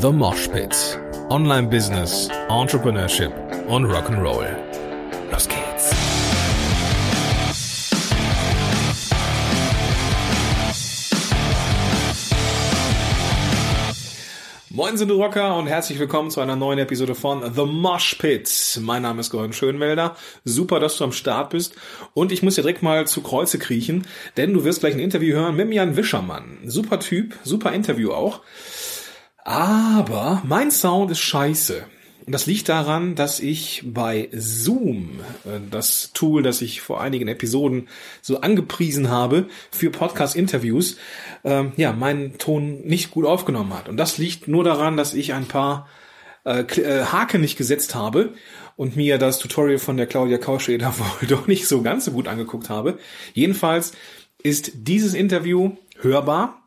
The Mosh Pit. Online Business, Entrepreneurship und Rock'n'Roll. Los geht's. Moin sind du Rocker und herzlich willkommen zu einer neuen Episode von The Mosh Pit. Mein Name ist Gordon Schönwelder. Super, dass du am Start bist. Und ich muss dir direkt mal zu Kreuze kriechen, denn du wirst gleich ein Interview hören mit Jan Wischermann. Super Typ, super Interview auch. Aber mein Sound ist scheiße. Und das liegt daran, dass ich bei Zoom, äh, das Tool, das ich vor einigen Episoden so angepriesen habe für Podcast-Interviews, ähm, ja, meinen Ton nicht gut aufgenommen hat. Und das liegt nur daran, dass ich ein paar äh, äh Haken nicht gesetzt habe und mir das Tutorial von der Claudia Kauscheder wohl doch nicht so ganz so gut angeguckt habe. Jedenfalls ist dieses Interview hörbar.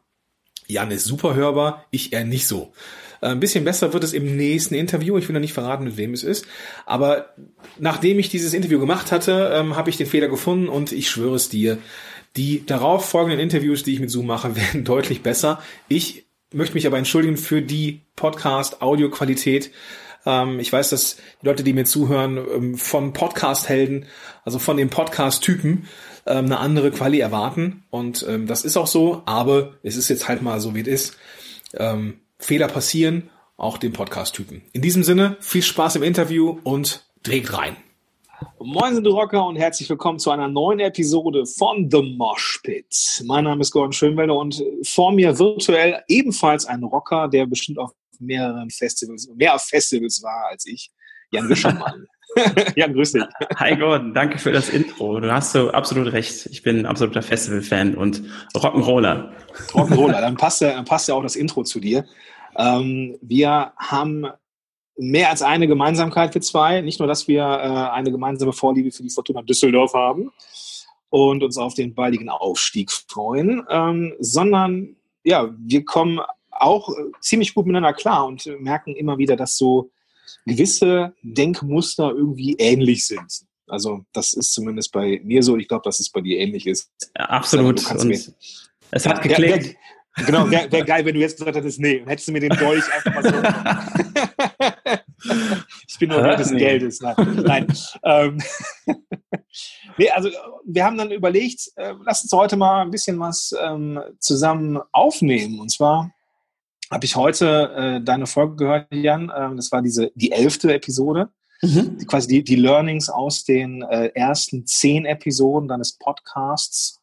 Jan ist super hörbar, ich eher nicht so. Äh, ein bisschen besser wird es im nächsten Interview. Ich will noch nicht verraten, mit wem es ist. Aber nachdem ich dieses Interview gemacht hatte, ähm, habe ich den Fehler gefunden und ich schwöre es dir, die darauf folgenden Interviews, die ich mit Zoom mache, werden deutlich besser. Ich möchte mich aber entschuldigen für die Podcast-Audioqualität. Ähm, ich weiß, dass die Leute, die mir zuhören, ähm, von Podcast-Helden, also von den Podcast-Typen, ähm, eine andere Quali erwarten. Und ähm, das ist auch so, aber es ist jetzt halt mal so, wie es ist. Ähm, Fehler passieren, auch dem Podcast-Typen. In diesem Sinne, viel Spaß im Interview und dreht rein. Moin sind Rocker und herzlich willkommen zu einer neuen Episode von The Mosh Pit. Mein Name ist Gordon Schönwelder und vor mir virtuell ebenfalls ein Rocker, der bestimmt auf mehreren Festivals, mehr auf Festivals war als ich, Jan Wischermann. Jan, grüß dich. Hi Gordon, danke für das Intro. Du hast so absolut recht. Ich bin ein absoluter Festival-Fan und Rock'n'Roller. Rock'n'Roller, dann passt ja, dann passt ja auch das Intro zu dir. Ähm, wir haben mehr als eine Gemeinsamkeit für zwei. Nicht nur, dass wir äh, eine gemeinsame Vorliebe für die Fortuna Düsseldorf haben und uns auf den baldigen Aufstieg freuen, ähm, sondern ja, wir kommen auch äh, ziemlich gut miteinander klar und merken immer wieder, dass so gewisse Denkmuster irgendwie ähnlich sind. Also das ist zumindest bei mir so. Ich glaube, dass es bei dir ähnlich ist. Ja, absolut. es hat geklickt. Genau, wäre wär geil, wenn du jetzt gesagt hättest, nee, hättest du mir den Dolch einfach mal so. ich bin nur wert des Geldes. Nein. Nein. Ähm, nee, also wir haben dann überlegt, äh, lass uns heute mal ein bisschen was ähm, zusammen aufnehmen. Und zwar habe ich heute äh, deine Folge gehört, Jan. Ähm, das war diese die elfte Episode. Mhm. Die, quasi die, die Learnings aus den äh, ersten zehn Episoden deines Podcasts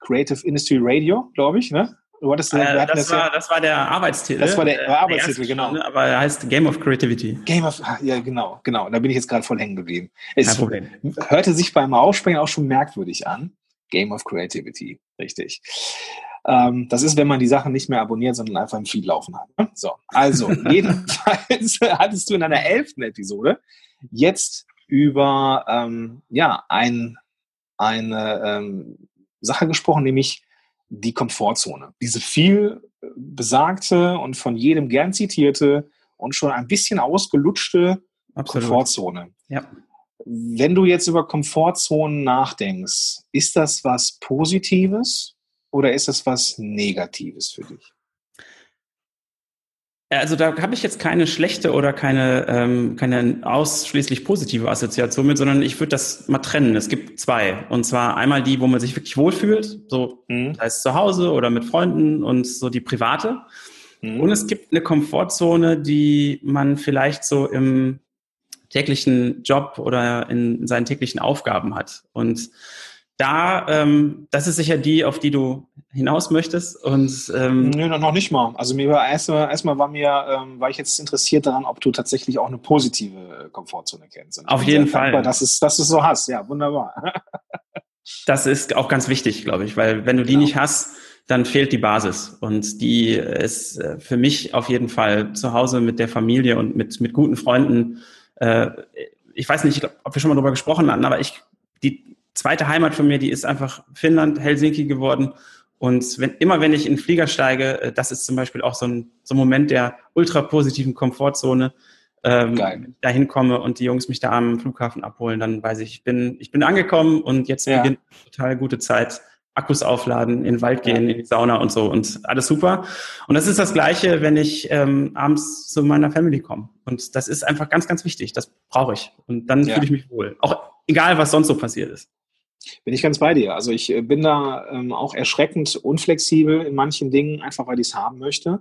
Creative Industry Radio, glaube ich, ne? Du hattest, äh, das, das, war, ja, das war der Arbeitstitel. Das war der, der Arbeitstitel, genau. Stunde, aber er heißt Game of Creativity. Game of, ah, ja, genau, genau. Da bin ich jetzt gerade voll hängen geblieben. Es Kein Problem. hörte sich beim Aussprechen auch schon merkwürdig an. Game of Creativity, richtig. Ähm, das ist, wenn man die Sachen nicht mehr abonniert, sondern einfach im Feed laufen hat. Ne? So, also, jedenfalls hattest du in einer elften Episode jetzt über ähm, ja, ein, eine ähm, Sache gesprochen, nämlich die Komfortzone. Diese viel besagte und von jedem gern zitierte und schon ein bisschen ausgelutschte Absolut. Komfortzone. Ja. Wenn du jetzt über Komfortzonen nachdenkst, ist das was Positives oder ist das was Negatives für dich? Also da habe ich jetzt keine schlechte oder keine, ähm, keine ausschließlich positive Assoziation mit, sondern ich würde das mal trennen. Es gibt zwei. Und zwar einmal die, wo man sich wirklich wohlfühlt, so mhm. das heißt zu Hause oder mit Freunden und so die private. Mhm. Und es gibt eine Komfortzone, die man vielleicht so im täglichen Job oder in seinen täglichen Aufgaben hat. Und da, ähm, das ist sicher die, auf die du hinaus möchtest. Und ähm, Nö, noch nicht mal. Also mir war erstmal erstmal war mir, ähm, war ich jetzt interessiert daran, ob du tatsächlich auch eine positive Komfortzone kennst. Und auf jeden Fall. Dankbar, dass, es, dass du es so hast. Ja, wunderbar. das ist auch ganz wichtig, glaube ich, weil wenn du die genau. nicht hast, dann fehlt die Basis. Und die ist äh, für mich auf jeden Fall zu Hause mit der Familie und mit, mit guten Freunden. Äh, ich weiß nicht, ob wir schon mal darüber gesprochen hatten, aber ich, die, zweite Heimat von mir, die ist einfach Finnland, Helsinki geworden. Und wenn, immer wenn ich in den Flieger steige, äh, das ist zum Beispiel auch so ein, so ein Moment der ultra positiven Komfortzone, ähm, dahin komme und die Jungs mich da am Flughafen abholen, dann weiß ich, ich bin, ich bin angekommen und jetzt ja. beginnt eine total gute Zeit Akkus aufladen, in den Wald gehen, in die Sauna und so und alles super. Und das ist das Gleiche, wenn ich ähm, abends zu meiner Family komme. Und das ist einfach ganz, ganz wichtig. Das brauche ich. Und dann ja. fühle ich mich wohl. Auch egal, was sonst so passiert ist. Bin ich ganz bei dir. Also ich äh, bin da ähm, auch erschreckend unflexibel in manchen Dingen, einfach weil ich es haben möchte.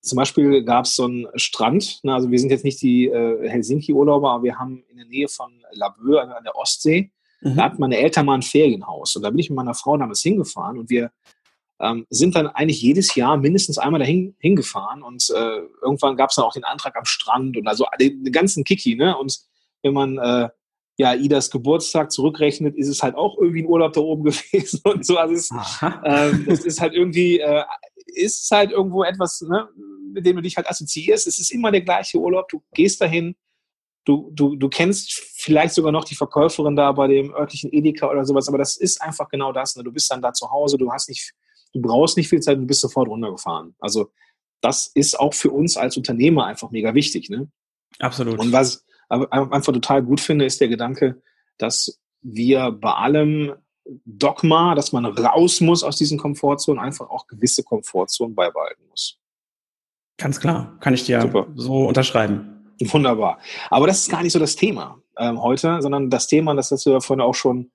Zum Beispiel gab es so einen Strand, ne, also wir sind jetzt nicht die äh, Helsinki-Urlauber, aber wir haben in der Nähe von Laboe an der Ostsee Mhm. Da hatten meine Eltern mal ein Ferienhaus und da bin ich mit meiner Frau damals hingefahren und wir ähm, sind dann eigentlich jedes Jahr mindestens einmal dahin hingefahren und äh, irgendwann gab es dann auch den Antrag am Strand und also den, den ganzen Kiki, ne? Und wenn man äh, ja Idas Geburtstag zurückrechnet, ist es halt auch irgendwie ein Urlaub da oben gewesen und so. Also es, ähm, es ist halt irgendwie, äh, ist halt irgendwo etwas, ne, mit dem du dich halt assoziierst. Es ist immer der gleiche Urlaub. Du gehst dahin, du, du, du kennst vielleicht sogar noch die Verkäuferin da bei dem örtlichen Edeka oder sowas, aber das ist einfach genau das. Ne? Du bist dann da zu Hause, du hast nicht, du brauchst nicht viel Zeit, du bist sofort runtergefahren. Also das ist auch für uns als Unternehmer einfach mega wichtig. Ne? Absolut. Und was einfach total gut finde, ist der Gedanke, dass wir bei allem Dogma, dass man raus muss aus diesen Komfortzonen, einfach auch gewisse Komfortzonen beibehalten muss. Ganz klar, kann ich dir Super. so unterschreiben. Wunderbar. Aber das ist gar nicht so das Thema ähm, heute, sondern das Thema, das hast du ja vorhin auch schon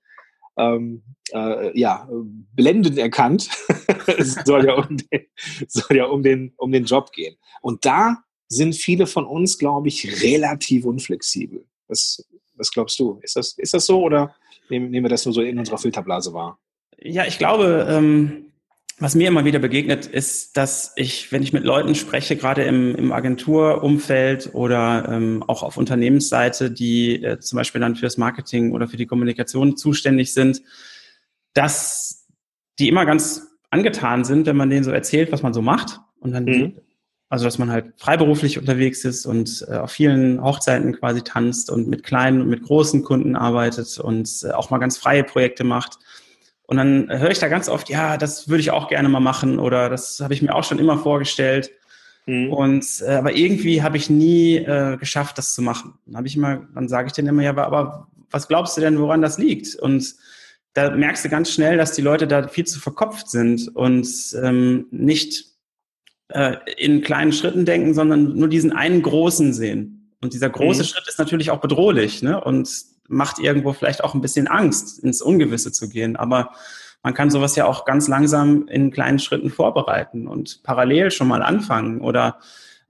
ähm, äh, ja, blendend erkannt. soll ja, um den, soll ja um, den, um den Job gehen. Und da sind viele von uns, glaube ich, relativ unflexibel. Was, was glaubst du? Ist das, ist das so oder nehmen, nehmen wir das nur so in unserer Filterblase wahr? Ja, ich glaube, ähm, was mir immer wieder begegnet, ist, dass ich, wenn ich mit Leuten spreche, gerade im, im Agenturumfeld oder ähm, auch auf Unternehmensseite, die äh, zum Beispiel dann fürs Marketing oder für die Kommunikation zuständig sind, dass die immer ganz angetan sind, wenn man denen so erzählt, was man so macht. Und dann, mhm. Also dass man halt freiberuflich unterwegs ist und äh, auf vielen Hochzeiten quasi tanzt und mit kleinen und mit großen Kunden arbeitet und äh, auch mal ganz freie Projekte macht und dann höre ich da ganz oft, ja, das würde ich auch gerne mal machen oder das habe ich mir auch schon immer vorgestellt. Mhm. Und äh, aber irgendwie habe ich nie äh, geschafft, das zu machen. Dann habe ich immer, dann sage ich denen immer, ja, aber, aber was glaubst du denn, woran das liegt? Und da merkst du ganz schnell, dass die Leute da viel zu verkopft sind und ähm, nicht äh, in kleinen Schritten denken, sondern nur diesen einen großen sehen. Und dieser große mhm. Schritt ist natürlich auch bedrohlich, ne? Und macht irgendwo vielleicht auch ein bisschen Angst, ins Ungewisse zu gehen. Aber man kann sowas ja auch ganz langsam in kleinen Schritten vorbereiten und parallel schon mal anfangen oder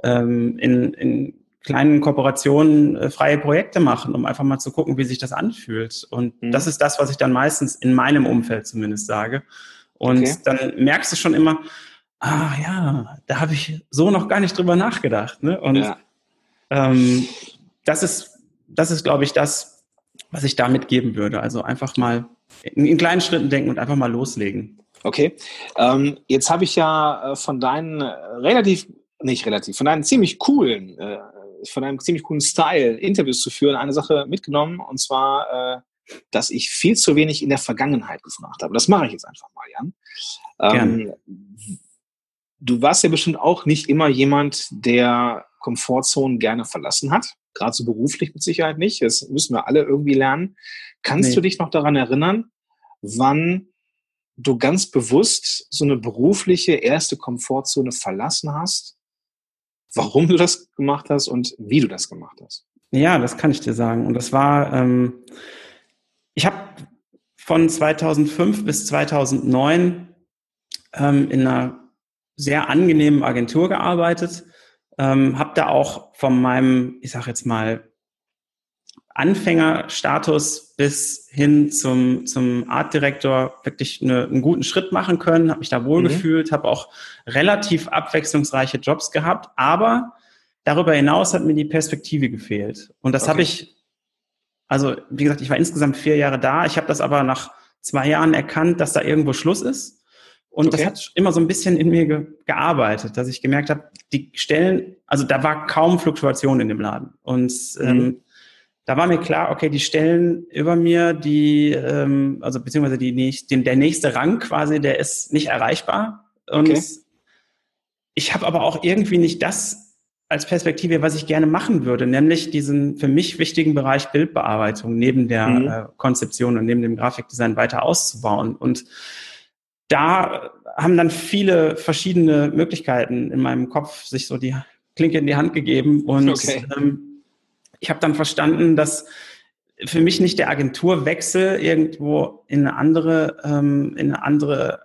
ähm, in, in kleinen Kooperationen äh, freie Projekte machen, um einfach mal zu gucken, wie sich das anfühlt. Und mhm. das ist das, was ich dann meistens in meinem Umfeld zumindest sage. Und okay. dann merkst du schon immer, ah ja, da habe ich so noch gar nicht drüber nachgedacht. Ne? Und ja. ähm, das ist, das ist, glaube ich, das, was ich damit geben würde. Also einfach mal in, in kleinen Schritten denken und einfach mal loslegen. Okay. Ähm, jetzt habe ich ja äh, von deinen äh, relativ, nicht relativ, von deinen ziemlich coolen, äh, von deinem ziemlich coolen Style, Interviews zu führen, eine Sache mitgenommen, und zwar, äh, dass ich viel zu wenig in der Vergangenheit gefragt habe. Das mache ich jetzt einfach mal, Jan. Ähm, du warst ja bestimmt auch nicht immer jemand, der Komfortzonen gerne verlassen hat gerade so beruflich mit Sicherheit nicht. Das müssen wir alle irgendwie lernen. Kannst nee. du dich noch daran erinnern, wann du ganz bewusst so eine berufliche erste Komfortzone verlassen hast, warum du das gemacht hast und wie du das gemacht hast? Ja, das kann ich dir sagen. Und das war, ähm, ich habe von 2005 bis 2009 ähm, in einer sehr angenehmen Agentur gearbeitet ähm, habe da auch von meinem, ich sage jetzt mal, Anfängerstatus bis hin zum, zum Artdirektor wirklich eine, einen guten Schritt machen können, habe mich da wohlgefühlt, mhm. habe auch relativ abwechslungsreiche Jobs gehabt, aber darüber hinaus hat mir die Perspektive gefehlt. Und das okay. habe ich, also wie gesagt, ich war insgesamt vier Jahre da, ich habe das aber nach zwei Jahren erkannt, dass da irgendwo Schluss ist und okay. das hat immer so ein bisschen in mir ge gearbeitet, dass ich gemerkt habe, die Stellen, also da war kaum Fluktuation in dem Laden. Und mhm. ähm, da war mir klar, okay, die Stellen über mir, die, ähm, also beziehungsweise die, den, der nächste Rang quasi, der ist nicht erreichbar. Und okay. ich habe aber auch irgendwie nicht das als Perspektive, was ich gerne machen würde, nämlich diesen für mich wichtigen Bereich Bildbearbeitung neben der mhm. äh, Konzeption und neben dem Grafikdesign weiter auszubauen. Und da haben dann viele verschiedene Möglichkeiten in meinem Kopf sich so die Klinke in die Hand gegeben und okay. ähm, ich habe dann verstanden, dass für mich nicht der Agenturwechsel irgendwo in eine andere, ähm, in eine andere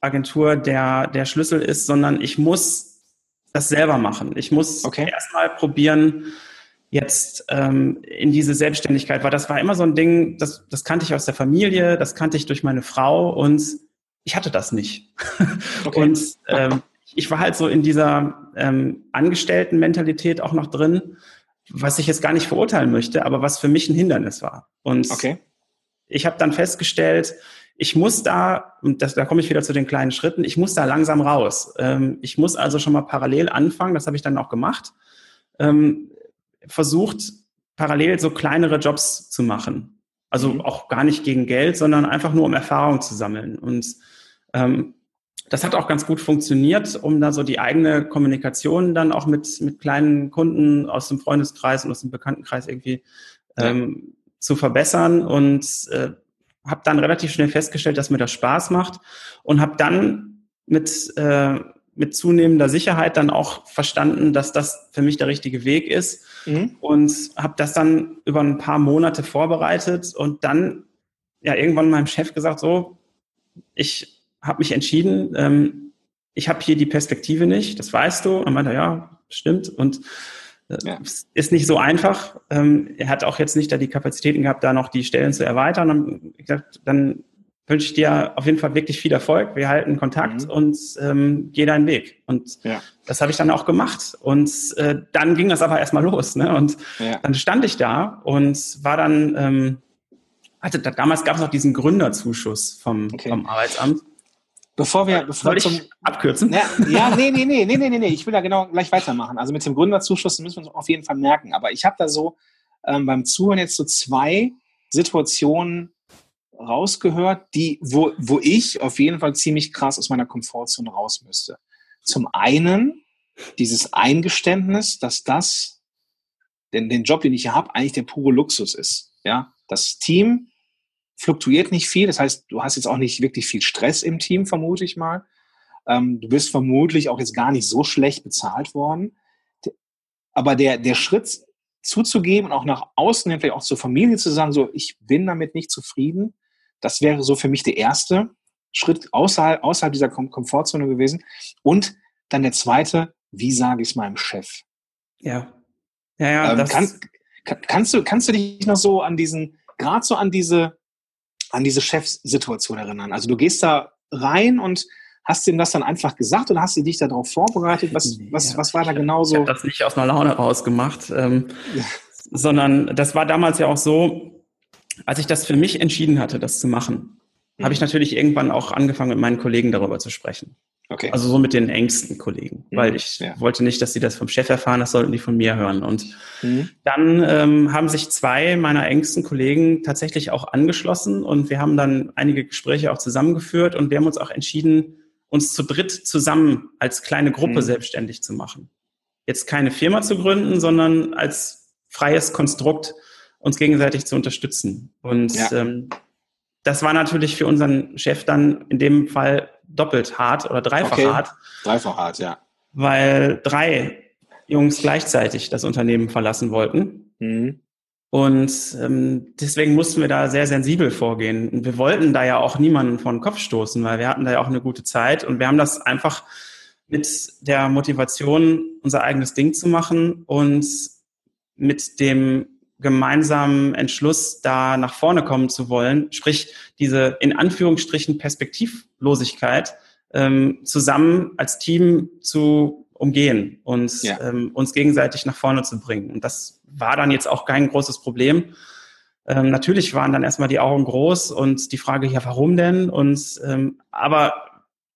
Agentur der, der Schlüssel ist, sondern ich muss das selber machen. Ich muss okay. erstmal probieren, jetzt ähm, in diese Selbstständigkeit, weil das war immer so ein Ding, das, das kannte ich aus der Familie, das kannte ich durch meine Frau und ich hatte das nicht. Okay. Und ähm, ich war halt so in dieser ähm, Angestellten-Mentalität auch noch drin, was ich jetzt gar nicht verurteilen möchte, aber was für mich ein Hindernis war. Und okay. ich habe dann festgestellt, ich muss da, und das, da komme ich wieder zu den kleinen Schritten, ich muss da langsam raus. Ähm, ich muss also schon mal parallel anfangen, das habe ich dann auch gemacht, ähm, versucht, parallel so kleinere Jobs zu machen. Also mhm. auch gar nicht gegen Geld, sondern einfach nur, um Erfahrung zu sammeln. Und ähm, das hat auch ganz gut funktioniert, um da so die eigene Kommunikation dann auch mit, mit kleinen Kunden aus dem Freundeskreis und aus dem Bekanntenkreis irgendwie ähm, zu verbessern. Und äh, habe dann relativ schnell festgestellt, dass mir das Spaß macht und habe dann mit, äh, mit zunehmender Sicherheit dann auch verstanden, dass das für mich der richtige Weg ist mhm. und habe das dann über ein paar Monate vorbereitet und dann ja irgendwann meinem Chef gesagt, so, ich habe mich entschieden, ähm, ich habe hier die Perspektive nicht, das weißt du. Und meinte, ja, stimmt. Und ja. Ist nicht so einfach. Ähm, er hat auch jetzt nicht da die Kapazitäten gehabt, da noch die Stellen zu erweitern. Und ich gesagt, dann wünsche ich dir auf jeden Fall wirklich viel Erfolg. Wir halten Kontakt mhm. und ähm, geh deinen Weg. Und ja. das habe ich dann auch gemacht. Und äh, dann ging das aber erstmal los. Ne? Und ja. dann stand ich da und war dann, ähm, hatte damals gab es noch diesen Gründerzuschuss vom, okay. vom Arbeitsamt. Bevor wir, bevor Soll ich zum, abkürzen? Ja, ja, nee, nee, nee, nee, nee, nee, ich will da genau gleich weitermachen. Also mit dem Gründerzuschuss müssen wir uns auf jeden Fall merken. Aber ich habe da so ähm, beim Zuhören jetzt so zwei Situationen rausgehört, die, wo, wo ich auf jeden Fall ziemlich krass aus meiner Komfortzone raus müsste. Zum einen dieses Eingeständnis, dass das, denn den Job, den ich hier habe, eigentlich der pure Luxus ist. Ja, das Team fluktuiert nicht viel. Das heißt, du hast jetzt auch nicht wirklich viel Stress im Team, vermute ich mal. Ähm, du bist vermutlich auch jetzt gar nicht so schlecht bezahlt worden. Aber der, der Schritt zuzugeben und auch nach außen vielleicht auch zur Familie zu sagen, so, ich bin damit nicht zufrieden, das wäre so für mich der erste Schritt außerhalb, außerhalb dieser Kom Komfortzone gewesen. Und dann der zweite, wie sage ich es meinem Chef? Ja. Ja, ja. Ähm, kann, kann, kannst, du, kannst du dich noch so an diesen, gerade so an diese, an diese Chefsituation erinnern? Also du gehst da rein und hast ihm das dann einfach gesagt oder hast du dich darauf vorbereitet? Was, was, was war da genau so? Ich habe das nicht aus einer Laune rausgemacht, ähm, ja. sondern das war damals ja auch so, als ich das für mich entschieden hatte, das zu machen, mhm. habe ich natürlich irgendwann auch angefangen, mit meinen Kollegen darüber zu sprechen. Okay. Also so mit den engsten Kollegen, mhm. weil ich ja. wollte nicht, dass sie das vom Chef erfahren, das sollten die von mir hören. Und mhm. dann ähm, haben sich zwei meiner engsten Kollegen tatsächlich auch angeschlossen und wir haben dann einige Gespräche auch zusammengeführt und wir haben uns auch entschieden, uns zu dritt zusammen als kleine Gruppe mhm. selbstständig zu machen. Jetzt keine Firma zu gründen, sondern als freies Konstrukt uns gegenseitig zu unterstützen. Und ja. ähm, das war natürlich für unseren Chef dann in dem Fall doppelt hart oder dreifach okay. hart. Dreifach hart, ja. Weil drei Jungs gleichzeitig das Unternehmen verlassen wollten. Mhm. Und ähm, deswegen mussten wir da sehr sensibel vorgehen. Und wir wollten da ja auch niemanden vor den Kopf stoßen, weil wir hatten da ja auch eine gute Zeit und wir haben das einfach mit der Motivation, unser eigenes Ding zu machen und mit dem gemeinsamen Entschluss, da nach vorne kommen zu wollen, sprich diese in Anführungsstrichen Perspektivlosigkeit ähm, zusammen als Team zu umgehen und ja. ähm, uns gegenseitig nach vorne zu bringen. Und das war dann jetzt auch kein großes Problem. Ähm, natürlich waren dann erstmal die Augen groß und die Frage, ja, warum denn? Und ähm, aber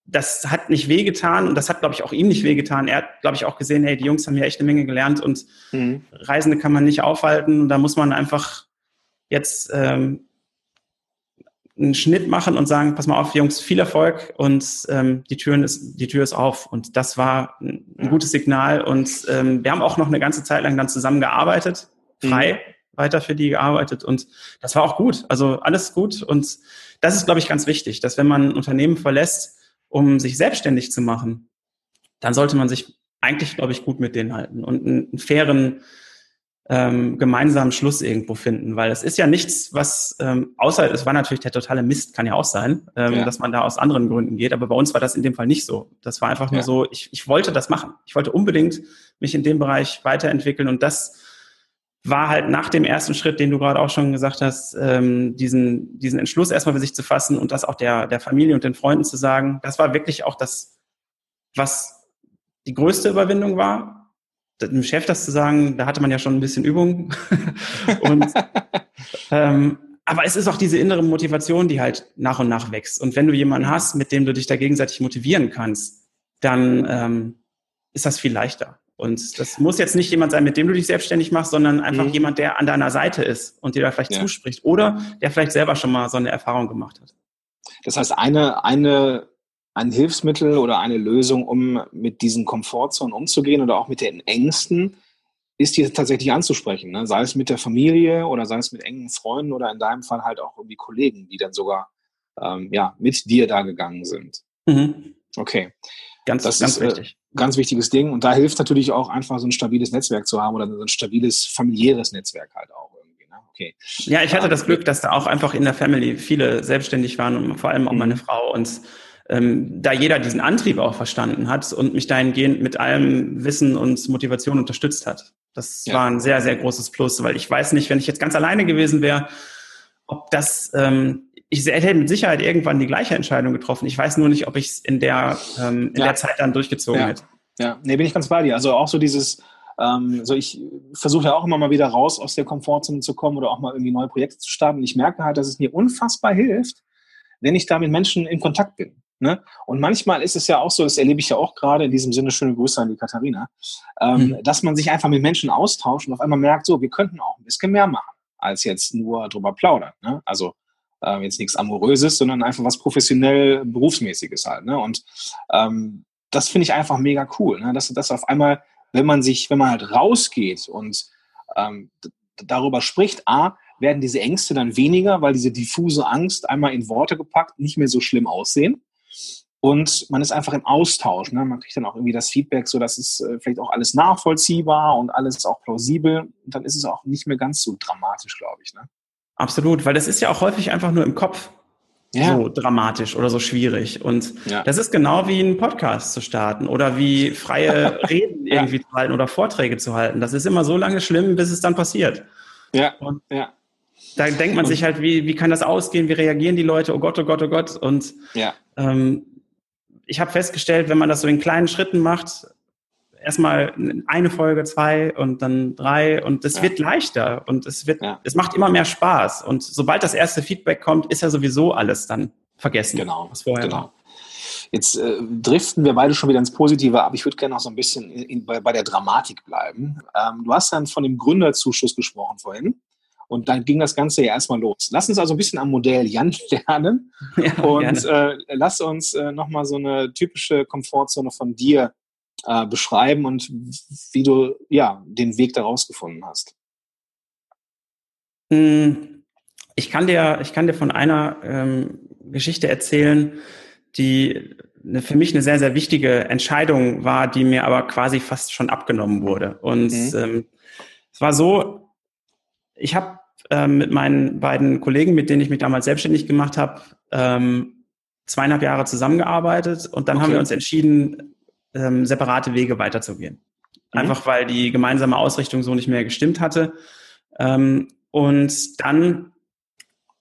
das hat nicht wehgetan und das hat, glaube ich, auch ihm nicht wehgetan. Er hat, glaube ich, auch gesehen, hey, die Jungs haben hier echt eine Menge gelernt und mhm. Reisende kann man nicht aufhalten. Da muss man einfach jetzt ähm, einen Schnitt machen und sagen, pass mal auf, Jungs, viel Erfolg und ähm, die, Türen ist, die Tür ist auf. Und das war ein, ein gutes Signal. Und ähm, wir haben auch noch eine ganze Zeit lang dann zusammengearbeitet, frei. Mhm. weiter für die gearbeitet und das war auch gut. Also alles gut und das ist, glaube ich, ganz wichtig, dass wenn man ein Unternehmen verlässt, um sich selbstständig zu machen, dann sollte man sich eigentlich, glaube ich, gut mit denen halten und einen, fairen ähm, gemeinsamen Schluss irgendwo finden, weil es ist ja nichts, was ähm, außer es war natürlich der totale Mist, kann ja auch sein, ähm, ja. dass man da aus anderen Gründen geht, aber bei uns war das in dem Fall nicht so. Das war einfach nur ja. so, ich, ich wollte das machen. Ich wollte unbedingt mich in dem Bereich weiterentwickeln und das war halt nach dem ersten Schritt, den du gerade auch schon gesagt hast, ähm, diesen, diesen Entschluss erstmal für sich zu fassen und das auch der, der Familie und den Freunden zu sagen, das war wirklich auch das, was die größte Überwindung war, dem Chef das zu sagen, da hatte man ja schon ein bisschen Übung. und, ähm, aber es ist auch diese innere Motivation, die halt nach und nach wächst. Und wenn du jemanden hast, mit dem du dich da gegenseitig motivieren kannst, dann ähm, ist das viel leichter. Und das muss jetzt nicht jemand sein, mit dem du dich selbstständig machst, sondern einfach mhm. jemand, der an deiner Seite ist und dir da vielleicht ja. zuspricht oder der vielleicht selber schon mal so eine Erfahrung gemacht hat. Das heißt, eine, eine ein Hilfsmittel oder eine Lösung, um mit diesen Komfortzonen umzugehen oder auch mit den Ängsten, ist die tatsächlich anzusprechen. Ne? Sei es mit der Familie oder sei es mit engen Freunden oder in deinem Fall halt auch irgendwie Kollegen, die dann sogar ähm, ja, mit dir da gegangen sind. Mhm. Okay. Ganz, das ganz ist, äh, wichtig. Ganz wichtiges Ding. Und da hilft natürlich auch einfach so ein stabiles Netzwerk zu haben oder so ein stabiles familiäres Netzwerk halt auch irgendwie. Ne? Okay. Ja, ich hatte das Glück, dass da auch einfach in der Family viele selbstständig waren und vor allem auch mhm. meine Frau und ähm, da jeder diesen Antrieb auch verstanden hat und mich dahingehend mit allem Wissen und Motivation unterstützt hat. Das ja. war ein sehr, sehr großes Plus, weil ich weiß nicht, wenn ich jetzt ganz alleine gewesen wäre, ob das, ähm, ich hätte mit Sicherheit irgendwann die gleiche Entscheidung getroffen. Ich weiß nur nicht, ob ich es in der, ähm, in ja. der Zeit dann durchgezogen ja. hätte. Ja, nee, bin ich ganz bei dir. Also auch so dieses, ähm, so ich versuche ja auch immer mal wieder raus aus der Komfortzone zu kommen oder auch mal irgendwie neue Projekte zu starten. Ich merke halt, dass es mir unfassbar hilft, wenn ich da mit Menschen in Kontakt bin. Ne? Und manchmal ist es ja auch so, das erlebe ich ja auch gerade in diesem Sinne, schöne Grüße an die Katharina, ähm, mhm. dass man sich einfach mit Menschen austauscht und auf einmal merkt, so, wir könnten auch ein bisschen mehr machen, als jetzt nur drüber plaudern. Ne? Also äh, jetzt nichts Amoröses, sondern einfach was professionell Berufsmäßiges halt. Ne? Und ähm, das finde ich einfach mega cool, ne? dass das auf einmal, wenn man sich, wenn man halt rausgeht und ähm, darüber spricht, a, werden diese Ängste dann weniger, weil diese diffuse Angst einmal in Worte gepackt nicht mehr so schlimm aussehen. Und man ist einfach im Austausch. Ne? Man kriegt dann auch irgendwie das Feedback, so dass es äh, vielleicht auch alles nachvollziehbar und alles auch plausibel. Und dann ist es auch nicht mehr ganz so dramatisch, glaube ich. Ne? Absolut, weil das ist ja auch häufig einfach nur im Kopf ja. so dramatisch oder so schwierig. Und ja. das ist genau wie ein Podcast zu starten oder wie freie Reden irgendwie ja. zu halten oder Vorträge zu halten. Das ist immer so lange schlimm, bis es dann passiert. Ja. Und ja. Da denkt man und sich halt, wie, wie kann das ausgehen? Wie reagieren die Leute? Oh Gott, oh Gott, oh Gott. Und ja. ähm, ich habe festgestellt, wenn man das so in kleinen Schritten macht, erstmal eine Folge, zwei und dann drei und es ja. wird leichter und es wird, ja. es macht immer mehr Spaß. Und sobald das erste Feedback kommt, ist ja sowieso alles dann vergessen. Genau. Was vorher genau. War. Jetzt äh, driften wir beide schon wieder ins Positive ab. Ich würde gerne noch so ein bisschen in, in, bei, bei, der Dramatik bleiben. Ähm, du hast dann von dem Gründerzuschuss gesprochen vorhin. Und dann ging das Ganze ja erstmal los. Lass uns also ein bisschen am Modell Jan lernen ja, und äh, lass uns äh, nochmal so eine typische Komfortzone von dir äh, beschreiben und wie du ja den Weg daraus gefunden hast. Hm, ich kann dir, ich kann dir von einer ähm, Geschichte erzählen, die eine, für mich eine sehr, sehr wichtige Entscheidung war, die mir aber quasi fast schon abgenommen wurde. Und mhm. ähm, es war so, ich habe ähm, mit meinen beiden Kollegen, mit denen ich mich damals selbstständig gemacht habe, ähm, zweieinhalb Jahre zusammengearbeitet und dann okay. haben wir uns entschieden, ähm, separate Wege weiterzugehen. Mhm. Einfach weil die gemeinsame Ausrichtung so nicht mehr gestimmt hatte. Ähm, und dann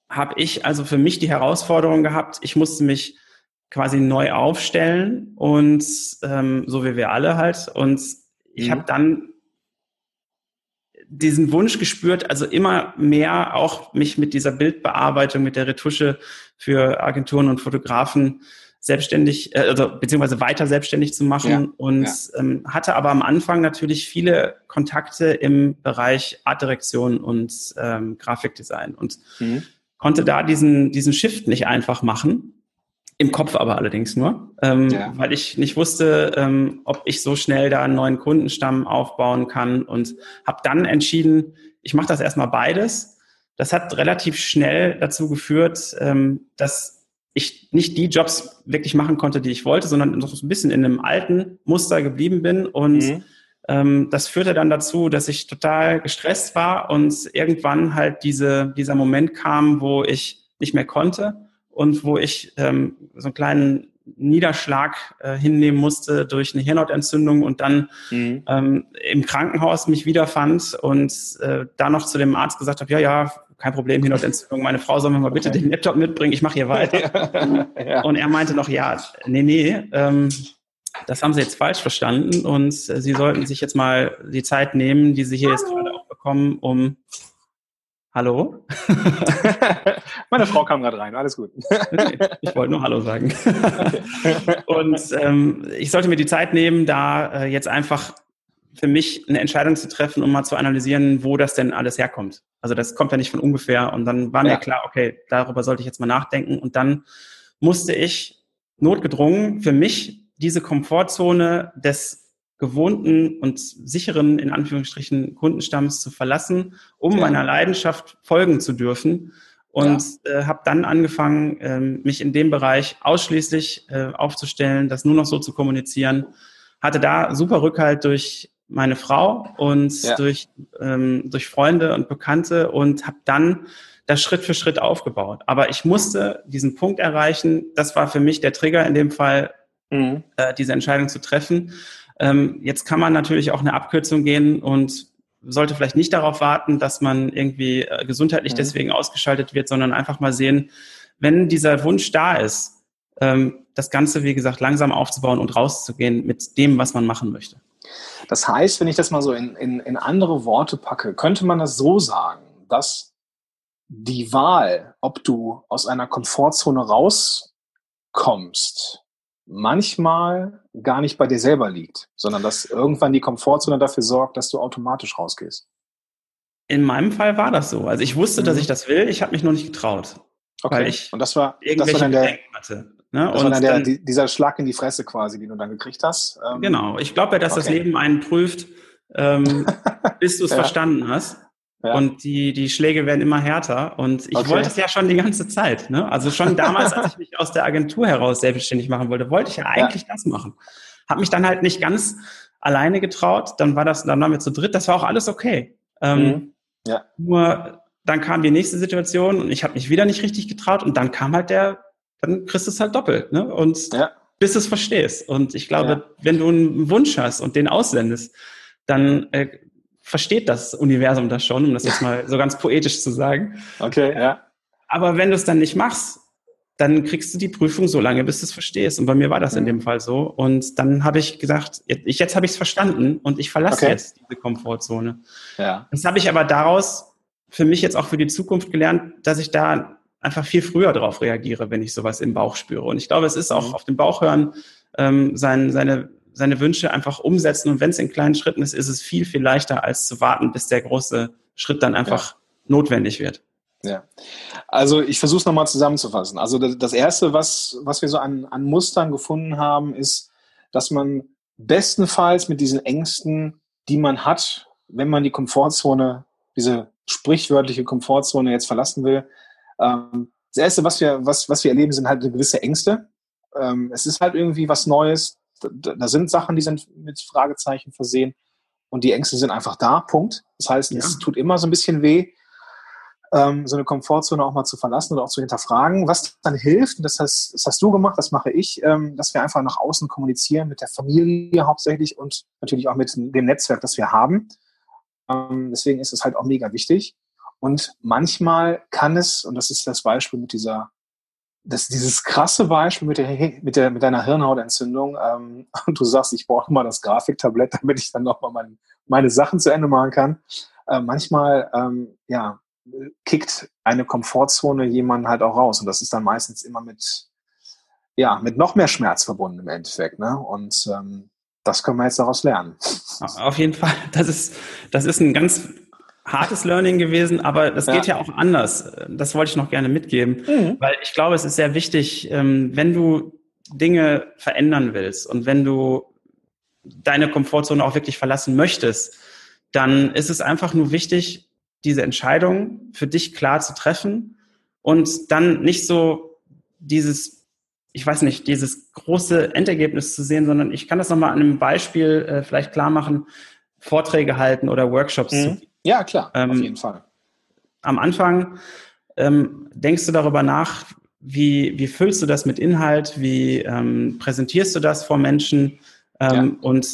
habe ich also für mich die Herausforderung gehabt, ich musste mich quasi neu aufstellen und ähm, so wie wir alle halt. Und ich mhm. habe dann diesen Wunsch gespürt, also immer mehr auch mich mit dieser Bildbearbeitung, mit der Retusche für Agenturen und Fotografen selbstständig, äh, also beziehungsweise weiter selbstständig zu machen ja, und ja. Ähm, hatte aber am Anfang natürlich viele Kontakte im Bereich Artdirektion und ähm, Grafikdesign und mhm. konnte da diesen, diesen Shift nicht einfach machen im Kopf aber allerdings nur, ähm, ja. weil ich nicht wusste, ähm, ob ich so schnell da einen neuen Kundenstamm aufbauen kann und habe dann entschieden, ich mache das erstmal beides. Das hat relativ schnell dazu geführt, ähm, dass ich nicht die Jobs wirklich machen konnte, die ich wollte, sondern noch so ein bisschen in einem alten Muster geblieben bin und mhm ähm, das führte dann dazu, dass ich total gestresst war und irgendwann halt diese, dieser Moment kam, wo ich nicht mehr konnte und wo ich ähm, so einen kleinen Niederschlag äh, hinnehmen musste durch eine Hirnhautentzündung und dann mhm. ähm, im Krankenhaus mich wiederfand und äh, da noch zu dem Arzt gesagt habe, ja, ja, kein Problem, Hirnhautentzündung, meine Frau soll mir mal bitte okay. den Laptop mitbringen, ich mache hier weiter. ja. Und er meinte noch, ja, nee, nee, ähm, das haben Sie jetzt falsch verstanden und äh, Sie sollten sich jetzt mal die Zeit nehmen, die Sie hier jetzt gerade auch bekommen, um Hallo? Meine Frau kam gerade rein, alles gut. ich wollte nur Hallo sagen. Und ähm, ich sollte mir die Zeit nehmen, da äh, jetzt einfach für mich eine Entscheidung zu treffen, um mal zu analysieren, wo das denn alles herkommt. Also das kommt ja nicht von ungefähr. Und dann war mir ja. klar, okay, darüber sollte ich jetzt mal nachdenken. Und dann musste ich notgedrungen für mich diese Komfortzone des gewohnten und sicheren, in Anführungsstrichen, Kundenstamms zu verlassen, um ja. meiner Leidenschaft folgen zu dürfen. Und ja. äh, habe dann angefangen, äh, mich in dem Bereich ausschließlich äh, aufzustellen, das nur noch so zu kommunizieren. Hatte da super Rückhalt durch meine Frau und ja. durch, ähm, durch Freunde und Bekannte und habe dann das Schritt für Schritt aufgebaut. Aber ich musste diesen Punkt erreichen. Das war für mich der Trigger in dem Fall, mhm. äh, diese Entscheidung zu treffen. Ähm, jetzt kann man natürlich auch eine Abkürzung gehen und sollte vielleicht nicht darauf warten, dass man irgendwie äh, gesundheitlich mhm. deswegen ausgeschaltet wird, sondern einfach mal sehen, wenn dieser Wunsch da ist, ähm, das Ganze, wie gesagt, langsam aufzubauen und rauszugehen mit dem, was man machen möchte. Das heißt, wenn ich das mal so in, in, in andere Worte packe, könnte man das so sagen, dass die Wahl, ob du aus einer Komfortzone rauskommst, manchmal gar nicht bei dir selber liegt, sondern dass irgendwann die Komfortzone dafür sorgt, dass du automatisch rausgehst. In meinem Fall war das so. Also ich wusste, mhm. dass ich das will, ich habe mich noch nicht getraut. Okay. Weil ich und das war, das war dann der, hatte. Ne? Das und dann, der, dann, dieser Schlag in die Fresse quasi, den du dann gekriegt hast. Ähm, genau. Ich glaube ja, dass okay. das Leben einen prüft, ähm, bis du es ja. verstanden hast. Ja. Und die, die Schläge werden immer härter. Und ich okay. wollte es ja schon die ganze Zeit. Ne? Also schon damals, als ich mich aus der Agentur heraus selbstständig machen wollte, wollte ich ja eigentlich das machen. Hab mich dann halt nicht ganz alleine getraut. Dann war das, dann waren wir zu dritt. Das war auch alles okay. Ähm, mhm. ja. Nur dann kam die nächste Situation und ich habe mich wieder nicht richtig getraut. Und dann kam halt der, dann kriegst du es halt doppelt. Ne? Und ja. bis du es verstehst. Und ich glaube, ja. wenn du einen Wunsch hast und den aussendest, dann äh, versteht das Universum das schon, um das jetzt mal so ganz poetisch zu sagen. Okay, ja. Aber wenn du es dann nicht machst, dann kriegst du die Prüfung so lange, bis du es verstehst. Und bei mir war das in mhm. dem Fall so. Und dann habe ich gesagt, jetzt, jetzt habe ich es verstanden und ich verlasse okay. jetzt diese Komfortzone. Ja. Das habe ich aber daraus für mich jetzt auch für die Zukunft gelernt, dass ich da einfach viel früher darauf reagiere, wenn ich sowas im Bauch spüre. Und ich glaube, es ist auch mhm. auf den Bauch hören, ähm, sein, seine seine Wünsche einfach umsetzen. Und wenn es in kleinen Schritten ist, ist es viel, viel leichter, als zu warten, bis der große Schritt dann einfach ja. notwendig wird. Ja, also ich versuche es nochmal zusammenzufassen. Also das Erste, was, was wir so an, an Mustern gefunden haben, ist, dass man bestenfalls mit diesen Ängsten, die man hat, wenn man die Komfortzone, diese sprichwörtliche Komfortzone jetzt verlassen will, ähm, das Erste, was wir, was, was wir erleben, sind halt gewisse Ängste. Ähm, es ist halt irgendwie was Neues da, da sind Sachen, die sind mit Fragezeichen versehen und die Ängste sind einfach da, Punkt. Das heißt, ja. es tut immer so ein bisschen weh, ähm, so eine Komfortzone auch mal zu verlassen oder auch zu hinterfragen. Was dann hilft, und das hast, das hast du gemacht, das mache ich, ähm, dass wir einfach nach außen kommunizieren, mit der Familie hauptsächlich und natürlich auch mit dem Netzwerk, das wir haben. Deswegen ist es halt auch mega wichtig. Und manchmal kann es, und das ist das Beispiel mit dieser das, dieses krasse Beispiel mit, der, mit, der, mit deiner Hirnhautentzündung ähm, und du sagst, ich brauche mal das Grafiktablett, damit ich dann nochmal mein, meine Sachen zu Ende machen kann. Äh, manchmal, ähm, ja, kickt eine Komfortzone jemanden halt auch raus und das ist dann meistens immer mit, ja, mit noch mehr Schmerz verbunden im Endeffekt, ne? Und ähm, das können wir jetzt daraus lernen. Auf jeden Fall. Das ist, das ist ein ganz hartes Learning gewesen, aber das ja. geht ja auch anders. Das wollte ich noch gerne mitgeben, mhm. weil ich glaube, es ist sehr wichtig, ähm, wenn du Dinge verändern willst und wenn du deine Komfortzone auch wirklich verlassen möchtest, dann ist es einfach nur wichtig, diese Entscheidung für dich klar zu treffen und dann nicht so dieses, ich weiß nicht, dieses große Endergebnis zu sehen, sondern ich kann das nochmal an einem Beispiel äh, vielleicht klar machen, Vorträge halten oder Workshops mhm. zu. Ja, klar, ähm, auf jeden Fall. Am Anfang ähm, denkst du darüber nach, wie, wie füllst du das mit Inhalt, wie ähm, präsentierst du das vor Menschen? Ähm, ja. Und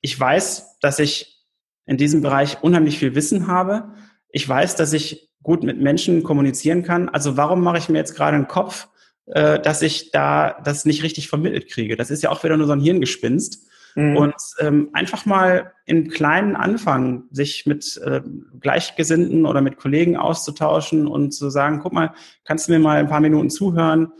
ich weiß, dass ich in diesem Bereich unheimlich viel Wissen habe. Ich weiß, dass ich gut mit Menschen kommunizieren kann. Also warum mache ich mir jetzt gerade einen Kopf, äh, dass ich da das nicht richtig vermittelt kriege? Das ist ja auch wieder nur so ein Hirngespinst. Mhm. Und ähm, einfach mal im Kleinen anfangen, sich mit äh, Gleichgesinnten oder mit Kollegen auszutauschen und zu sagen, guck mal, kannst du mir mal ein paar Minuten zuhören?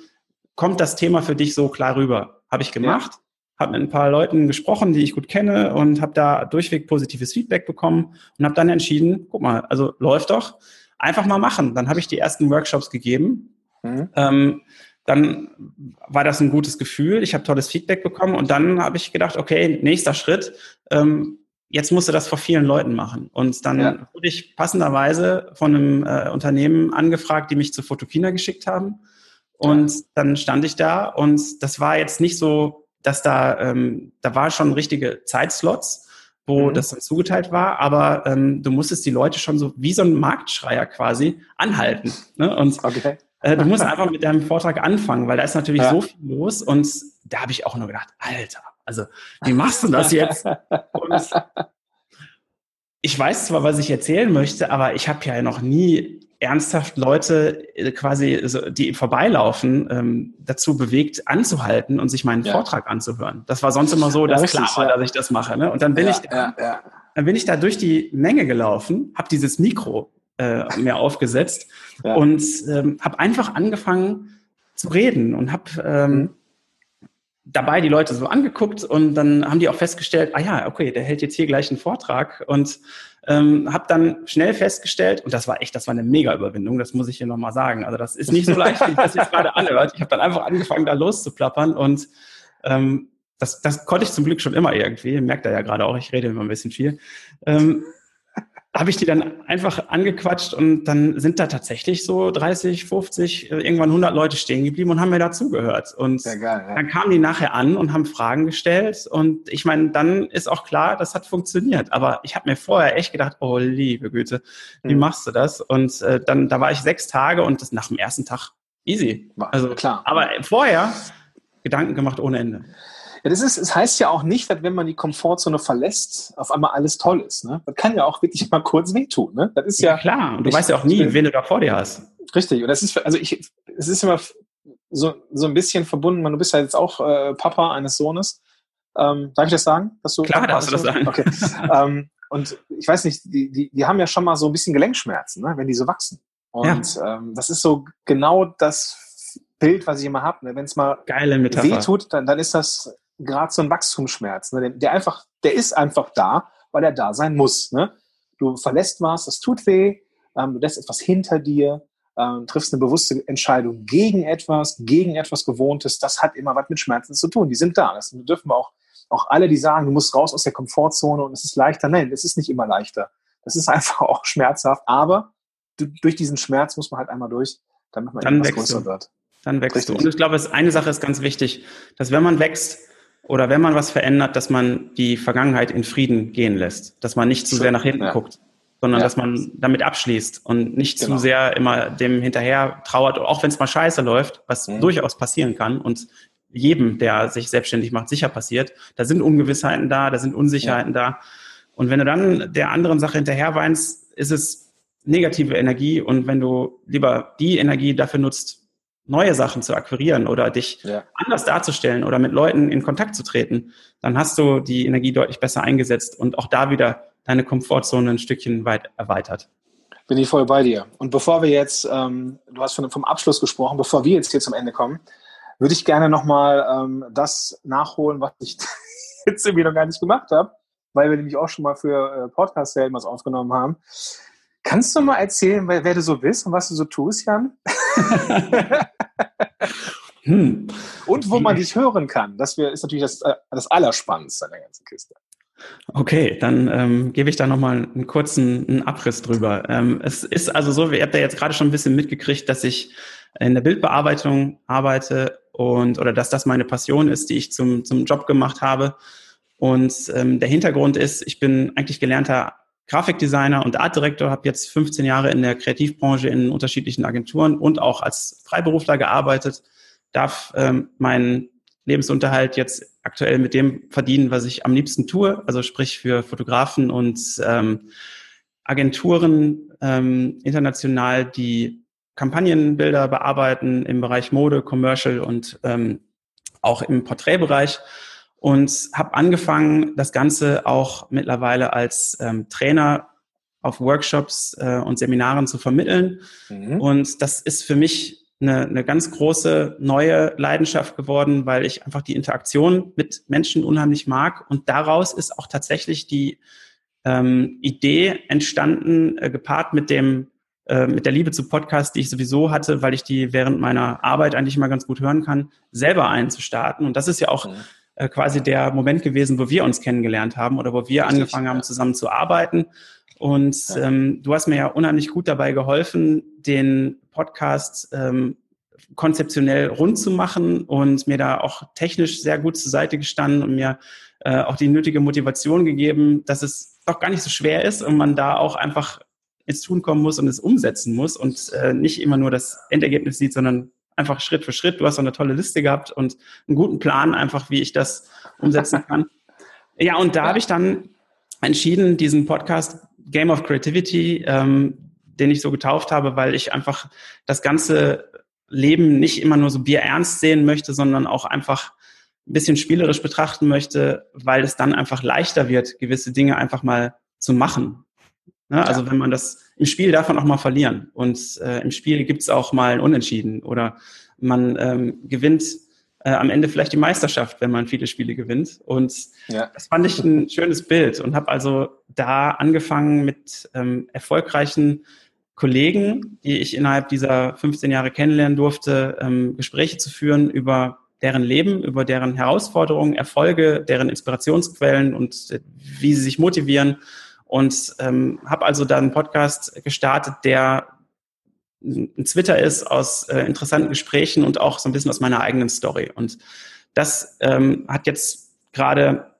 Kommt das Thema für dich so klar rüber? Habe ich gemacht. Ja. Habe mit ein paar Leuten gesprochen, die ich gut kenne und habe da durchweg positives Feedback bekommen und habe dann entschieden, guck mal, also läuft doch, einfach mal machen. Dann habe ich die ersten Workshops gegeben. Mhm. Ähm, dann war das ein gutes Gefühl. Ich habe tolles Feedback bekommen und dann habe ich gedacht, okay, nächster Schritt. Ähm, jetzt musst du das vor vielen Leuten machen. Und dann ja. wurde ich passenderweise von einem äh, Unternehmen angefragt, die mich zu Fotokina geschickt haben. Und ja. dann stand ich da und das war jetzt nicht so, dass da, ähm, da war schon richtige Zeitslots, wo mhm. das dann zugeteilt war, aber ähm, du musstest die Leute schon so wie so ein Marktschreier quasi anhalten. Ne? Und okay. Äh, du musst einfach mit deinem Vortrag anfangen, weil da ist natürlich ja. so viel los und da habe ich auch nur gedacht, Alter, also wie machst du das jetzt? Und ich weiß zwar, was ich erzählen möchte, aber ich habe ja noch nie ernsthaft Leute äh, quasi, die vorbeilaufen, ähm, dazu bewegt, anzuhalten und sich meinen ja. Vortrag anzuhören. Das war sonst immer so, dass klar war, dass ich das mache. Ne? Und dann bin ja, ich, da, dann bin ich da durch die Menge gelaufen, habe dieses Mikro äh, mir aufgesetzt ja. und ähm, habe einfach angefangen zu reden und habe ähm, mhm. dabei die Leute so angeguckt und dann haben die auch festgestellt, ah ja, okay, der hält jetzt hier gleich einen Vortrag und ähm, habe dann schnell festgestellt, und das war echt, das war eine Mega-Überwindung, das muss ich hier nochmal sagen. Also das ist nicht so leicht, wie das jetzt gerade anhört. Ich habe dann einfach angefangen, da loszuplappern und ähm, das, das konnte ich zum Glück schon immer irgendwie. Merkt er ja gerade auch, ich rede immer ein bisschen viel. Ähm, habe ich die dann einfach angequatscht und dann sind da tatsächlich so 30, 50, äh, irgendwann 100 Leute stehen geblieben und haben mir dazugehört. Und geil, ja. dann kamen die nachher an und haben Fragen gestellt und ich meine, dann ist auch klar, das hat funktioniert. Aber ich habe mir vorher echt gedacht, oh liebe Güte, wie mhm. machst du das? Und äh, dann, da war ich sechs Tage und das nach dem ersten Tag easy. Also klar. Aber vorher Gedanken gemacht ohne Ende. Ja, das ist, es heißt ja auch nicht, dass wenn man die Komfortzone verlässt, auf einmal alles toll ist. Ne? Das kann ja auch wirklich mal kurz wehtun. Ne? Das ist ja, ja klar. Und du weißt ja auch nie, wen du da vor dir hast. Richtig. Und das ist, also ich, es ist immer so, so ein bisschen verbunden. Du bist ja jetzt auch äh, Papa eines Sohnes. Ähm, darf ich das sagen? Dass du klar, darfst du das sagen. Okay. ähm, und ich weiß nicht, die, die, die haben ja schon mal so ein bisschen Gelenkschmerzen, ne? wenn die so wachsen. Und ja. ähm, das ist so genau das Bild, was ich immer habe. Ne? Wenn es mal Geile wehtut, dann, dann ist das gerade so ein Wachstumsschmerz, ne? der einfach, der ist einfach da, weil er da sein muss. Ne? Du verlässt was, das tut weh, ähm, du lässt etwas hinter dir, ähm, triffst eine bewusste Entscheidung gegen etwas, gegen etwas Gewohntes. Das hat immer was mit Schmerzen zu tun. Die sind da. Das dürfen wir auch, auch alle, die sagen, du musst raus aus der Komfortzone und es ist leichter. Nein, es ist nicht immer leichter. Das ist einfach auch schmerzhaft. Aber du, durch diesen Schmerz muss man halt einmal durch, damit man Dann etwas größer wird. Dann wächst Richtig. du. Und ich glaube, eine Sache ist ganz wichtig, dass wenn man wächst, oder wenn man was verändert, dass man die Vergangenheit in Frieden gehen lässt, dass man nicht zu sehr nach hinten ja. guckt, sondern ja. dass man damit abschließt und nicht genau. zu sehr immer dem hinterher trauert, auch wenn es mal scheiße läuft, was mhm. durchaus passieren kann und jedem, der sich selbstständig macht, sicher passiert. Da sind Ungewissheiten da, da sind Unsicherheiten ja. da. Und wenn du dann der anderen Sache hinterher weinst, ist es negative Energie. Und wenn du lieber die Energie dafür nutzt, neue Sachen zu akquirieren oder dich ja. anders darzustellen oder mit Leuten in Kontakt zu treten, dann hast du die Energie deutlich besser eingesetzt und auch da wieder deine Komfortzone ein Stückchen weit erweitert. Bin ich voll bei dir. Und bevor wir jetzt, ähm, du hast von, vom Abschluss gesprochen, bevor wir jetzt hier zum Ende kommen, würde ich gerne nochmal ähm, das nachholen, was ich jetzt irgendwie noch gar nicht gemacht habe, weil wir nämlich auch schon mal für äh, Podcast-Helden was aufgenommen haben. Kannst du mal erzählen, wer, wer, du so bist und was du so tust, Jan? hm. Und wo man dich hören kann. Das ist natürlich das, äh, das Allerspannendste an der ganzen Kiste. Okay, dann ähm, gebe ich da nochmal einen kurzen einen Abriss drüber. Ähm, es ist also so, ihr habt ja jetzt gerade schon ein bisschen mitgekriegt, dass ich in der Bildbearbeitung arbeite und oder dass das meine Passion ist, die ich zum, zum Job gemacht habe. Und ähm, der Hintergrund ist, ich bin eigentlich gelernter Grafikdesigner und Artdirektor, habe jetzt 15 Jahre in der Kreativbranche in unterschiedlichen Agenturen und auch als Freiberufler gearbeitet, darf ähm, meinen Lebensunterhalt jetzt aktuell mit dem verdienen, was ich am liebsten tue, also sprich für Fotografen und ähm, Agenturen ähm, international, die Kampagnenbilder bearbeiten im Bereich Mode, Commercial und ähm, auch im Porträtbereich und habe angefangen, das Ganze auch mittlerweile als ähm, Trainer auf Workshops äh, und Seminaren zu vermitteln. Mhm. Und das ist für mich eine, eine ganz große neue Leidenschaft geworden, weil ich einfach die Interaktion mit Menschen unheimlich mag. Und daraus ist auch tatsächlich die ähm, Idee entstanden, äh, gepaart mit dem äh, mit der Liebe zu Podcasts, die ich sowieso hatte, weil ich die während meiner Arbeit eigentlich mal ganz gut hören kann, selber einzustarten. Und das ist ja auch mhm äh, quasi der Moment gewesen, wo wir uns kennengelernt haben oder wo wir Richtig, angefangen haben, zusammen zu arbeiten. Und ja. ähm, du hast mir ja unheimlich gut dabei geholfen, den Podcast ähm, konzeptionell rund zu machen und mir da auch technisch sehr gut zur Seite gestanden und mir äh, auch die nötige Motivation gegeben, dass es doch gar nicht so schwer ist und man da auch einfach ins Tun kommen muss und es umsetzen muss und äh, nicht immer nur das Endergebnis sieht, sondern einfach Schritt für Schritt. Du hast auch eine tolle Liste gehabt und einen guten Plan einfach, wie ich das umsetzen kann. ja, und da habe ich dann entschieden, diesen Podcast Game of Creativity, ähm, den ich so getauft habe, weil ich einfach das ganze Leben nicht immer nur so bierernst sehen möchte, sondern auch einfach ein bisschen spielerisch betrachten möchte, weil es dann einfach leichter wird, gewisse Dinge einfach mal zu machen. Ne? Also wenn man das im Spiel darf man auch mal verlieren und äh, im Spiel gibt's auch mal ein Unentschieden oder man ähm, gewinnt äh, am Ende vielleicht die Meisterschaft, wenn man viele Spiele gewinnt. Und ja. das fand ich ein schönes Bild und habe also da angefangen mit ähm, erfolgreichen Kollegen, die ich innerhalb dieser 15 Jahre kennenlernen durfte, ähm, Gespräche zu führen über deren Leben, über deren Herausforderungen, Erfolge, deren Inspirationsquellen und äh, wie sie sich motivieren und ähm, habe also da einen Podcast gestartet, der ein Twitter ist aus äh, interessanten Gesprächen und auch so ein bisschen aus meiner eigenen Story. Und das ähm, hat jetzt gerade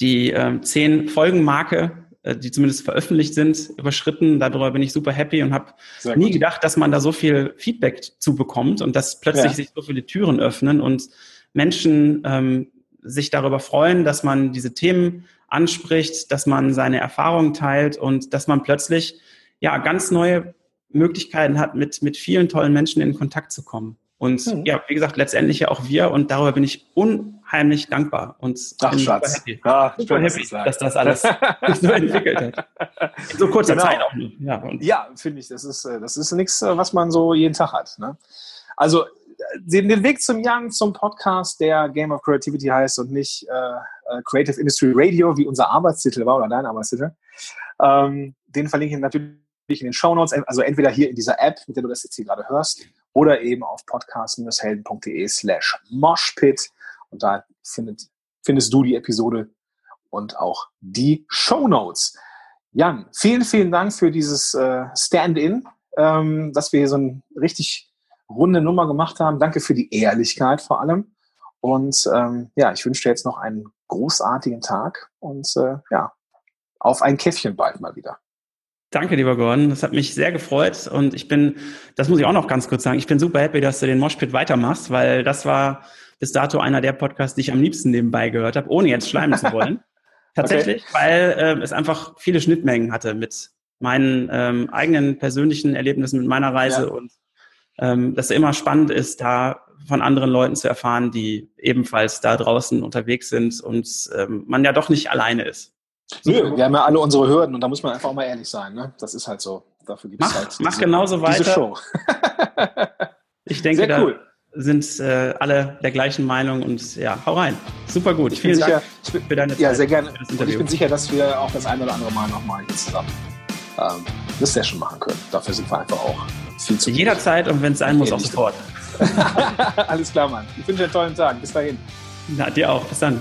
die äh, zehn Folgenmarke, äh, die zumindest veröffentlicht sind, überschritten. Darüber bin ich super happy und habe nie gedacht, dass man da so viel Feedback zu bekommt und dass plötzlich ja. sich so viele Türen öffnen und Menschen ähm, sich darüber freuen, dass man diese Themen anspricht, dass man seine Erfahrungen teilt und dass man plötzlich ja ganz neue Möglichkeiten hat, mit, mit vielen tollen Menschen in Kontakt zu kommen. Und mhm. ja, wie gesagt, letztendlich ja auch wir und darüber bin ich unheimlich dankbar und Ach, Schatz. super happy, ja, super happy dass das alles so entwickelt hat. In so kurzer genau. Zeit auch. Ja, ja finde ich, das ist, äh, das ist nichts, äh, was man so jeden Tag hat. Ne? Also den, Weg zum Young, zum Podcast, der Game of Creativity heißt und nicht äh, äh, Creative Industry Radio, wie unser Arbeitstitel war oder dein Arbeitstitel, ähm, den verlinke ich natürlich in den Show Notes, also entweder hier in dieser App, mit der du das jetzt hier gerade hörst, oder eben auf podcast-helden.de slash moshpit und da findet, findest du die Episode und auch die Show Notes. Jan, vielen, vielen Dank für dieses äh, Stand-in, ähm, dass wir hier so ein richtig runde Nummer gemacht haben. Danke für die Ehrlichkeit vor allem. Und ähm, ja, ich wünsche dir jetzt noch einen großartigen Tag und äh, ja, auf ein Käffchen bald mal wieder. Danke, lieber Gordon. Das hat mich sehr gefreut und ich bin, das muss ich auch noch ganz kurz sagen, ich bin super happy, dass du den Moshpit weitermachst, weil das war bis dato einer der Podcasts, die ich am liebsten nebenbei gehört habe, ohne jetzt schleimen zu wollen. Tatsächlich, okay. weil äh, es einfach viele Schnittmengen hatte mit meinen ähm, eigenen persönlichen Erlebnissen, mit meiner Reise ja. und ähm, dass es immer spannend ist, da von anderen Leuten zu erfahren, die ebenfalls da draußen unterwegs sind und ähm, man ja doch nicht alleine ist. Nö, wir haben ja alle unsere Hürden und da muss man einfach auch mal ehrlich sein. Ne? Das ist halt so. Dafür gibt es halt mach diese, genauso weiter. Diese Show. ich denke, Sehr cool. da sind äh, alle der gleichen Meinung und ja, hau rein. Super gut. Ich bin sicher, Dank für deine Zeit. Ja, sehr gerne. Und ich bin sicher, dass wir auch das ein oder andere Mal nochmal hier zusammen ähm, eine Session machen können. Dafür sind wir einfach auch viel zu Jederzeit und wenn es sein muss, auch sofort. Alles klar, Mann. Ich wünsche dir einen tollen Tag. Bis dahin. Na, dir auch. Bis dann.